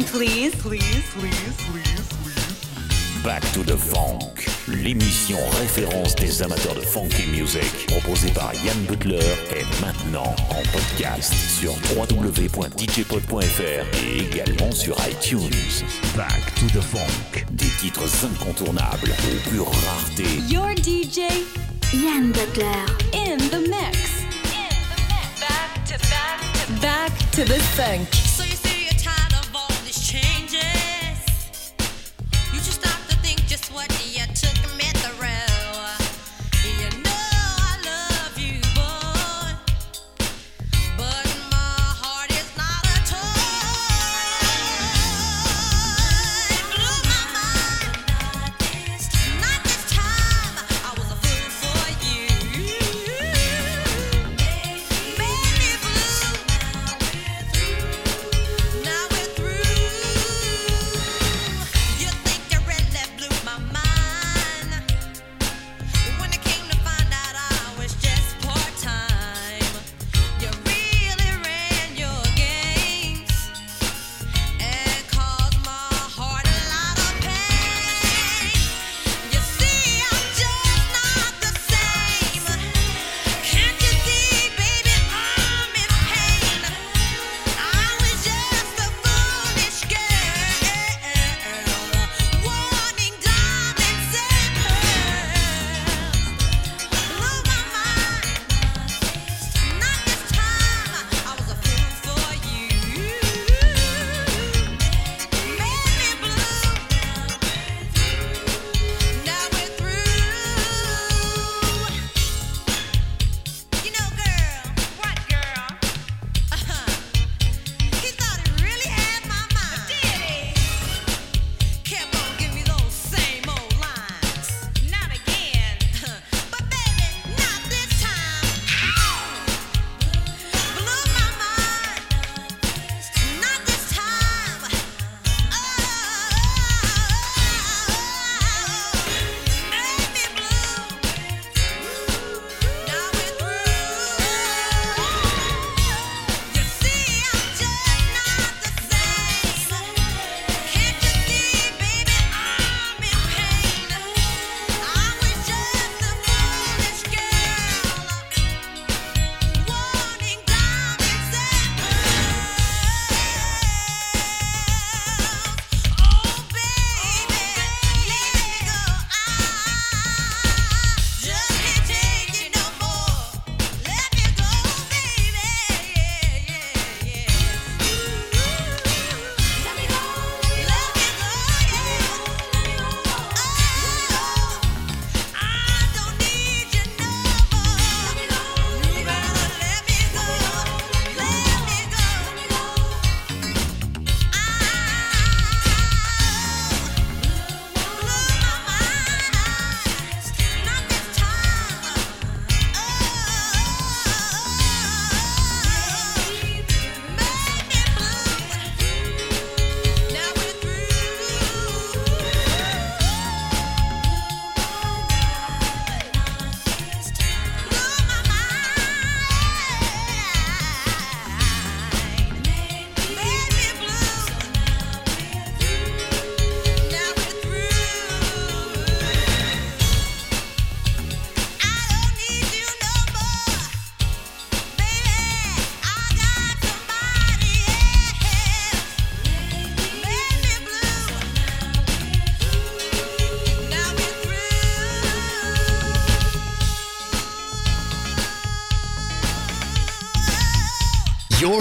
Attention, please. Please, please, please, please. Back to the Funk, l'émission référence des amateurs de funky music, proposée par Yann Butler, est maintenant en podcast sur www.djpod.fr et également sur iTunes. Back to the Funk, des titres incontournables aux pures raretés. Your DJ, Yann Butler, in the mix. In the mix. Back to back to back to the funk.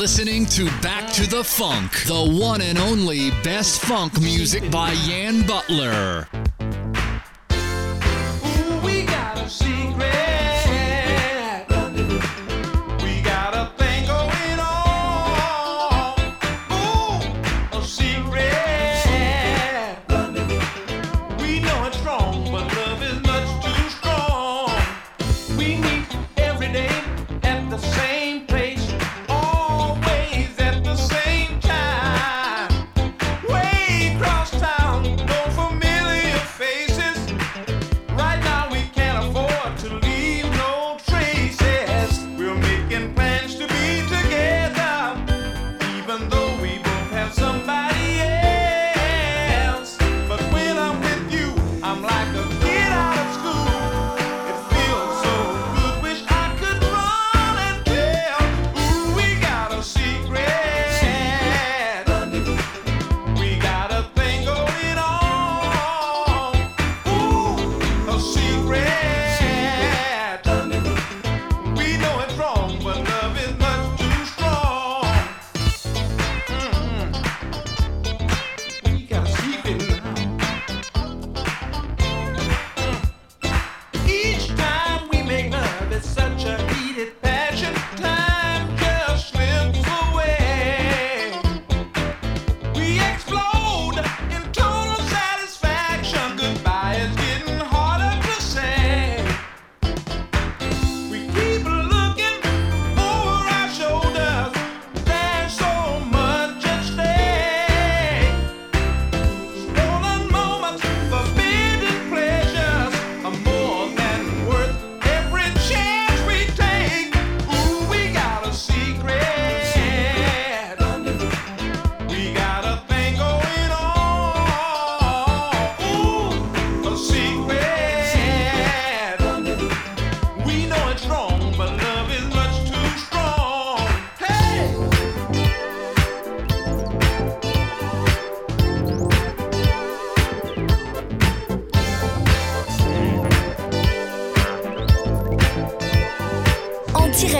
Listening to Back to the Funk, the one and only best funk music by Yann Butler.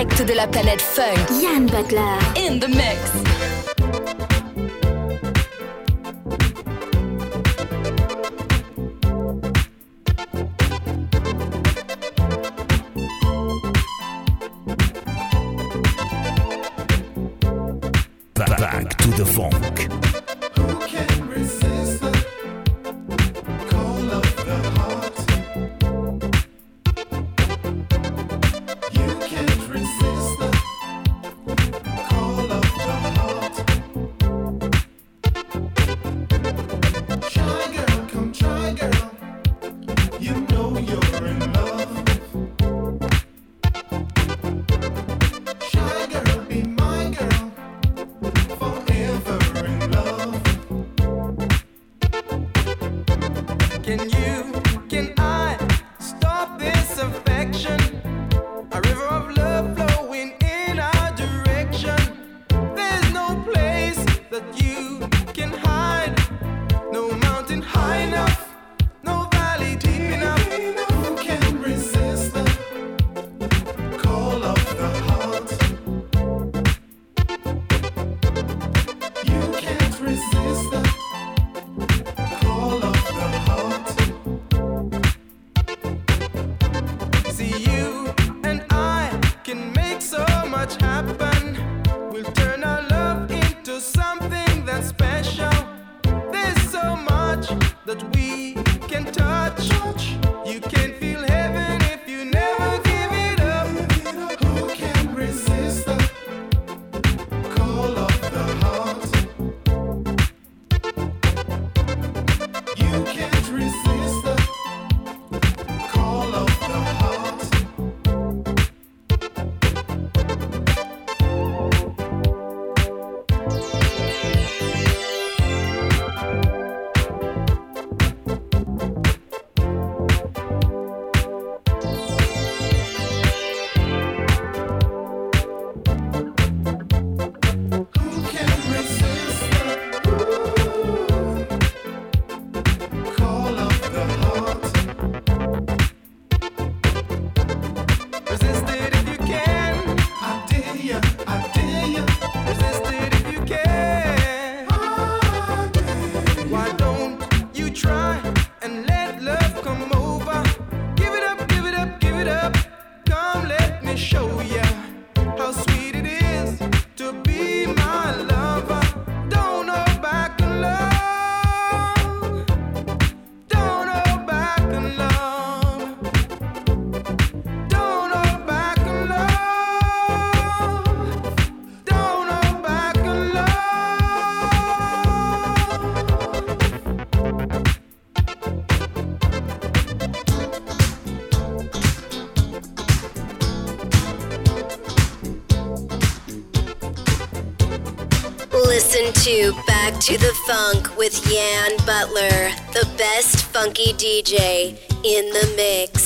Direct de la planète funk. Yann Butler. In the mix. To the Funk with Yann Butler, the best funky DJ in the mix.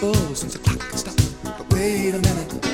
simple since the clock stopped. But wait a minute.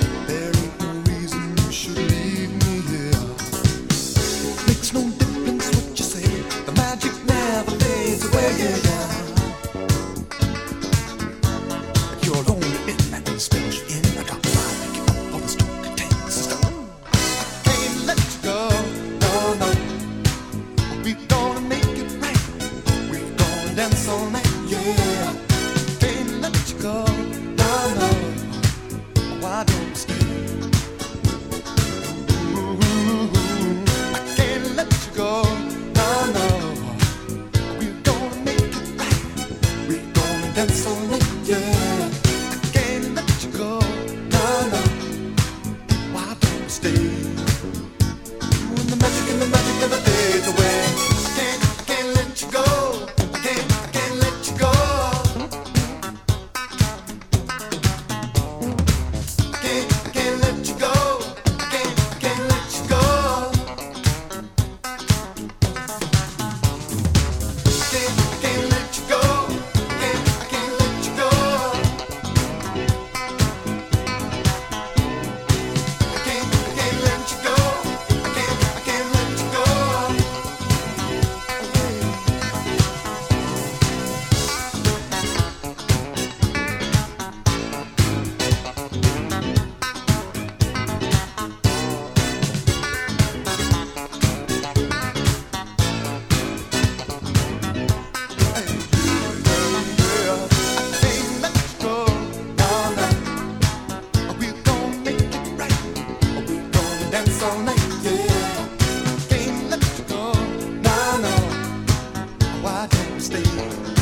stay.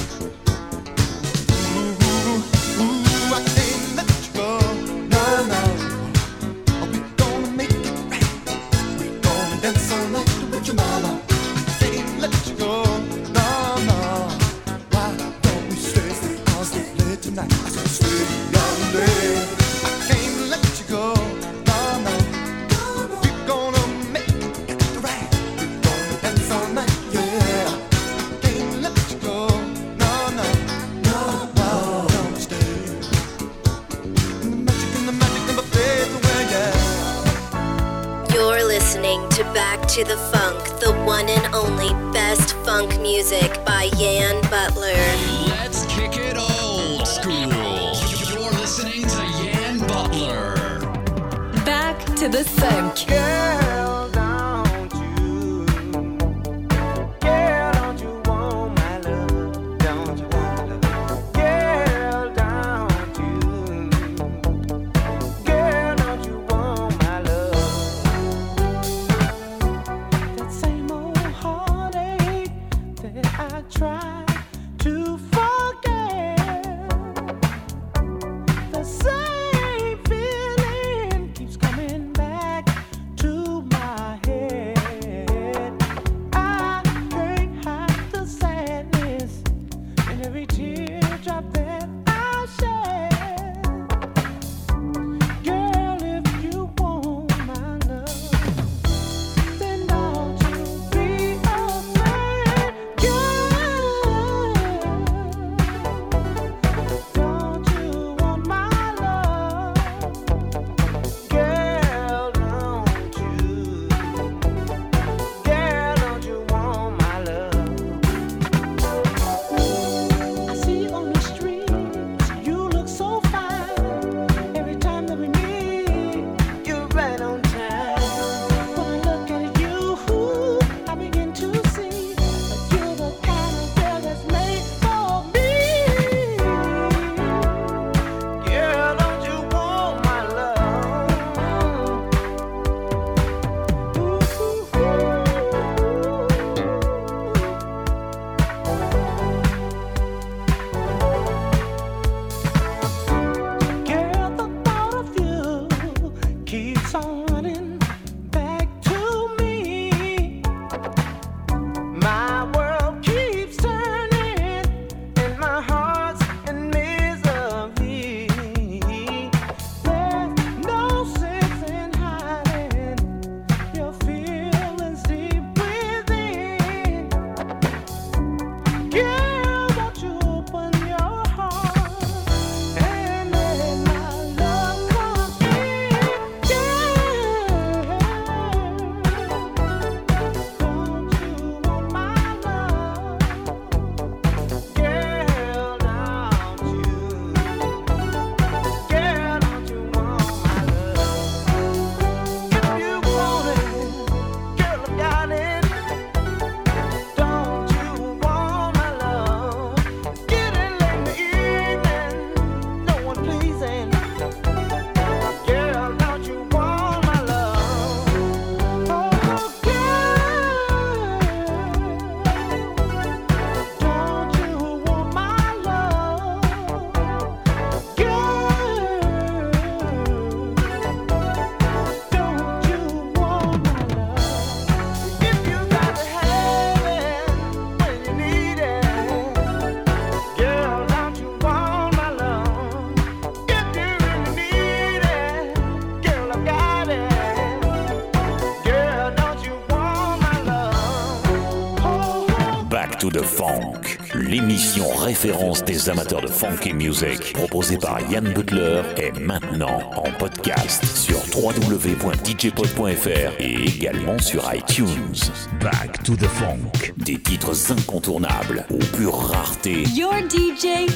Référence des amateurs de funky music, proposé par Yann Butler, est maintenant en podcast sur www.djpod.fr et également sur iTunes. Back to the Funk. Des titres incontournables aux pures raretés. Your DJ,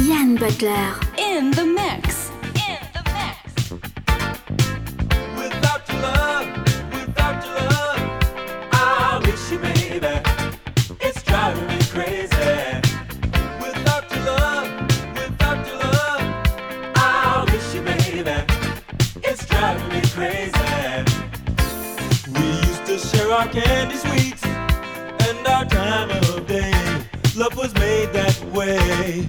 Yann Butler. In the mix. candy sweets and our time of day. Love was made that way.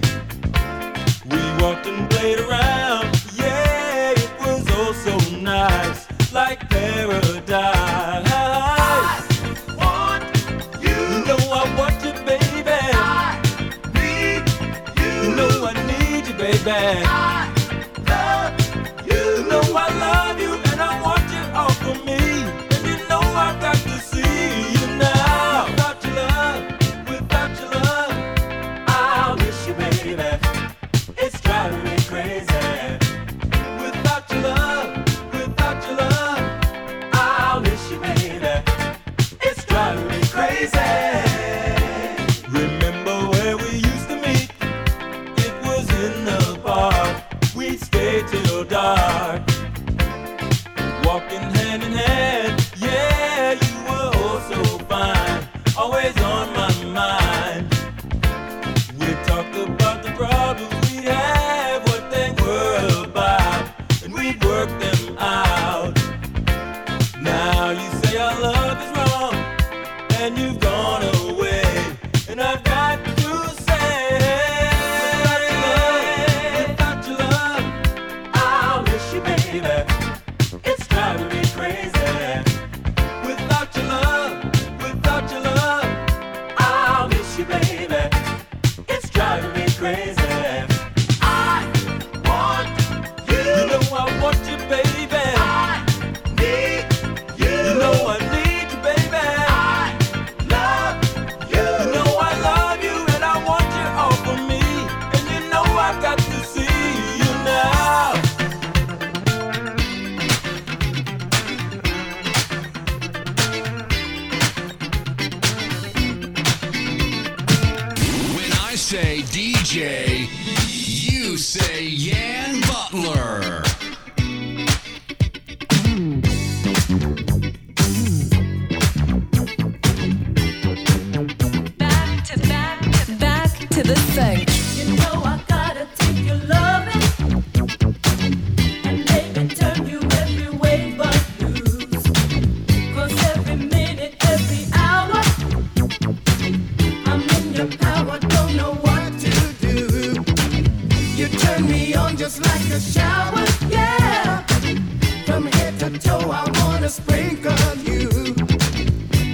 sprinkle you.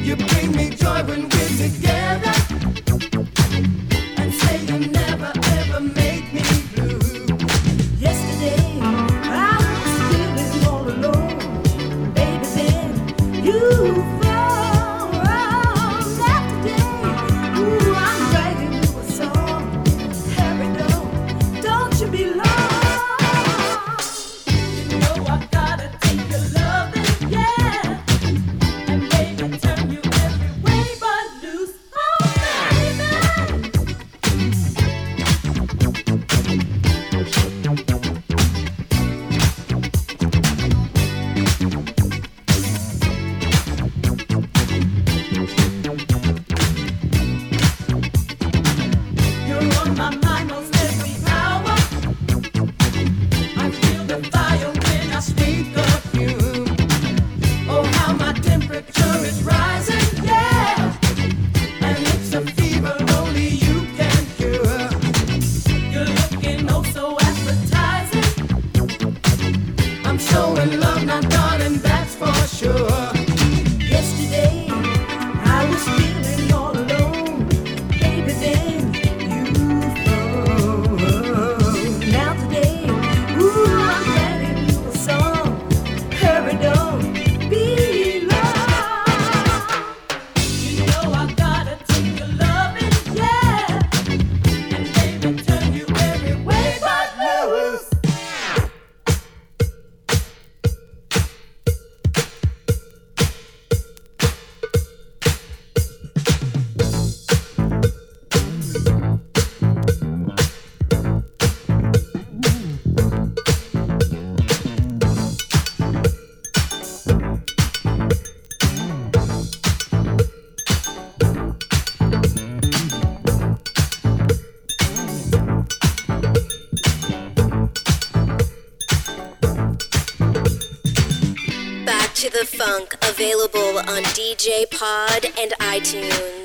You bring me joy when we're together. DJ Pod and iTunes.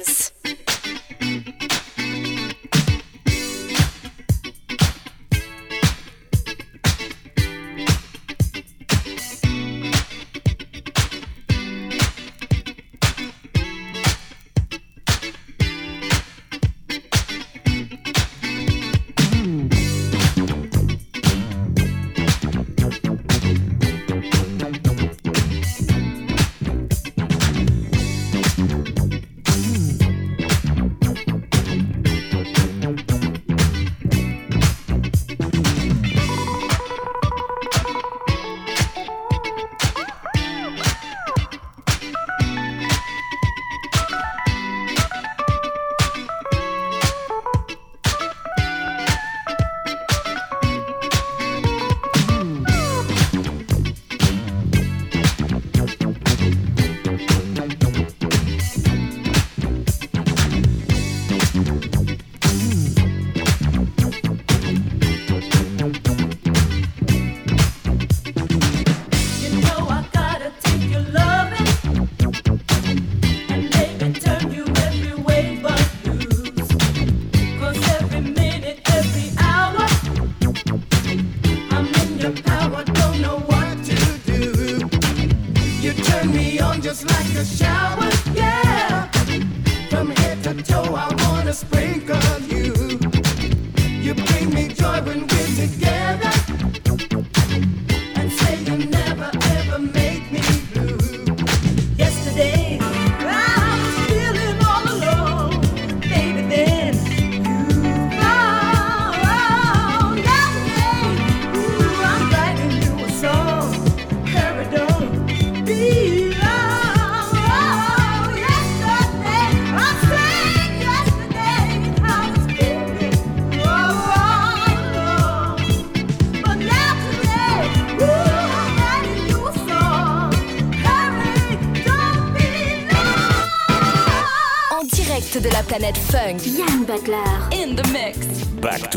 Me joy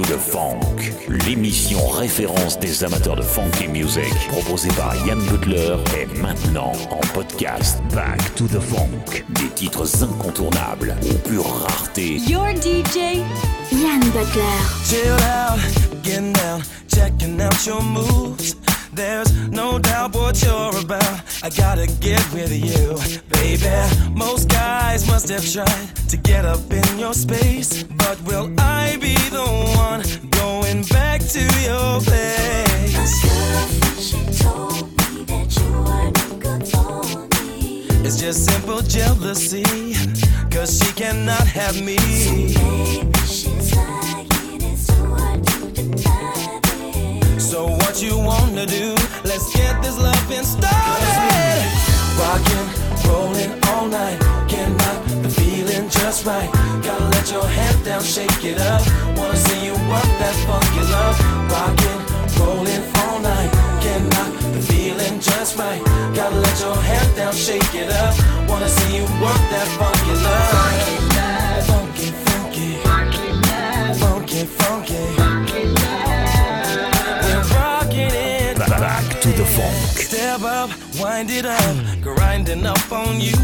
The Funk, l'émission référence des amateurs de funky music, proposée par Yann Butler, est maintenant en podcast. Back to the Funk, des titres incontournables aux pures raretés. Your DJ. Yann Butler. Chill out, getting down, checking out your moves. There's no doubt what you're about. I gotta get with you, baby. Most guys must have tried to get up in your space. But will I be the one going back to your place? She told me that you are good for me. It's just simple jealousy, cause she cannot have me. So you wanna do? Let's get this loving started. Rockin', rollin' all night. Cannot the feeling just right. Gotta let your head down, shake it up. Wanna see you work that funky love. Rockin', rollin' it up, grinding up on you.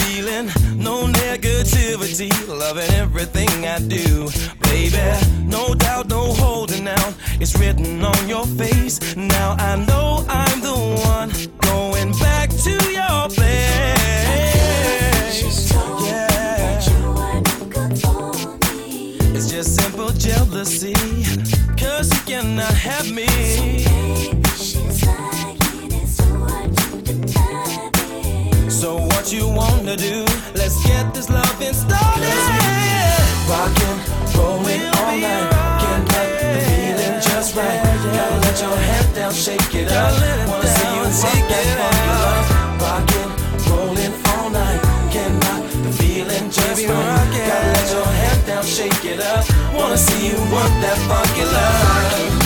Feeling no negativity, loving everything I do. Baby, no doubt, no holding out. It's written on your face. Now I know I'm the one going back to your place. Yeah. It's just simple jealousy, cause you cannot have me. So what you wanna do? Let's get this loving started. Rockin', rollin' all night. Can't let the feeling just right. Gotta let your head down, shake it up. Wanna see you rock that funky love. Rockin', rollin' all night. Can't knock the feeling just right. Gotta let your head down, shake it up. Wanna see you work that funky love.